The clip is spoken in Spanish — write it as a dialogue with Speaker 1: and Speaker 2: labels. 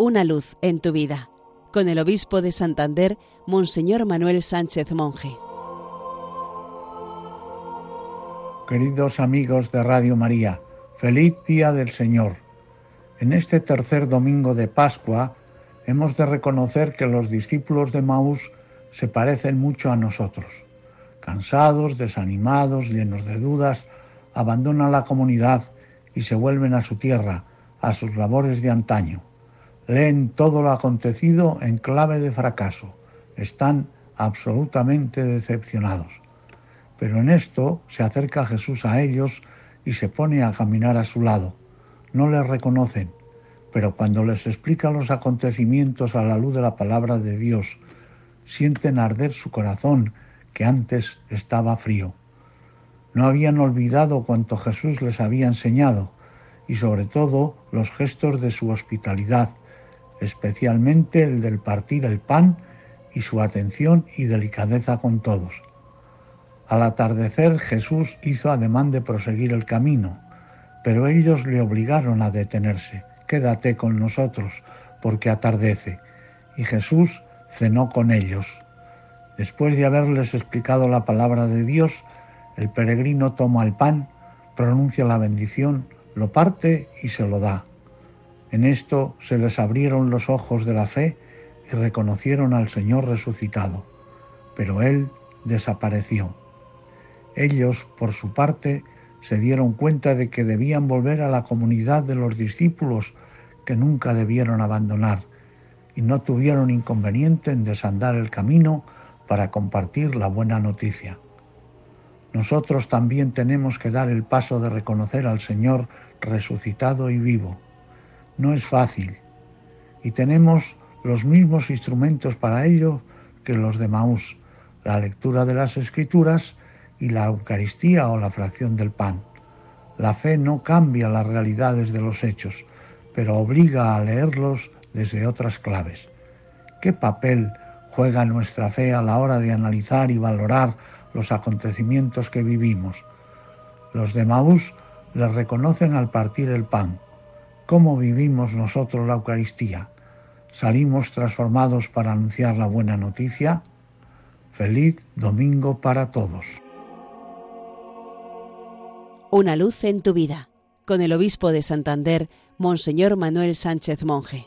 Speaker 1: Una luz en tu vida, con el obispo de Santander, Monseñor Manuel Sánchez Monje.
Speaker 2: Queridos amigos de Radio María, feliz día del Señor. En este tercer domingo de Pascua hemos de reconocer que los discípulos de Maús se parecen mucho a nosotros. Cansados, desanimados, llenos de dudas, abandonan la comunidad y se vuelven a su tierra, a sus labores de antaño. Leen todo lo acontecido en clave de fracaso. Están absolutamente decepcionados. Pero en esto se acerca Jesús a ellos y se pone a caminar a su lado. No les reconocen, pero cuando les explica los acontecimientos a la luz de la palabra de Dios, sienten arder su corazón que antes estaba frío. No habían olvidado cuanto Jesús les había enseñado y sobre todo los gestos de su hospitalidad, especialmente el del partir el pan y su atención y delicadeza con todos. Al atardecer Jesús hizo ademán de proseguir el camino, pero ellos le obligaron a detenerse. Quédate con nosotros, porque atardece. Y Jesús cenó con ellos. Después de haberles explicado la palabra de Dios, el peregrino toma el pan, pronuncia la bendición, lo parte y se lo da. En esto se les abrieron los ojos de la fe y reconocieron al Señor resucitado, pero Él desapareció. Ellos, por su parte, se dieron cuenta de que debían volver a la comunidad de los discípulos que nunca debieron abandonar, y no tuvieron inconveniente en desandar el camino para compartir la buena noticia. Nosotros también tenemos que dar el paso de reconocer al Señor resucitado y vivo. No es fácil, y tenemos los mismos instrumentos para ello que los de Maús, la lectura de las Escrituras y la Eucaristía o la fracción del pan. La fe no cambia las realidades de los hechos, pero obliga a leerlos desde otras claves. ¿Qué papel juega nuestra fe a la hora de analizar y valorar los acontecimientos que vivimos. Los de Maús le reconocen al partir el pan. ¿Cómo vivimos nosotros la Eucaristía? ¿Salimos transformados para anunciar la buena noticia? Feliz domingo para todos.
Speaker 1: Una luz en tu vida, con el obispo de Santander, Monseñor Manuel Sánchez Monje.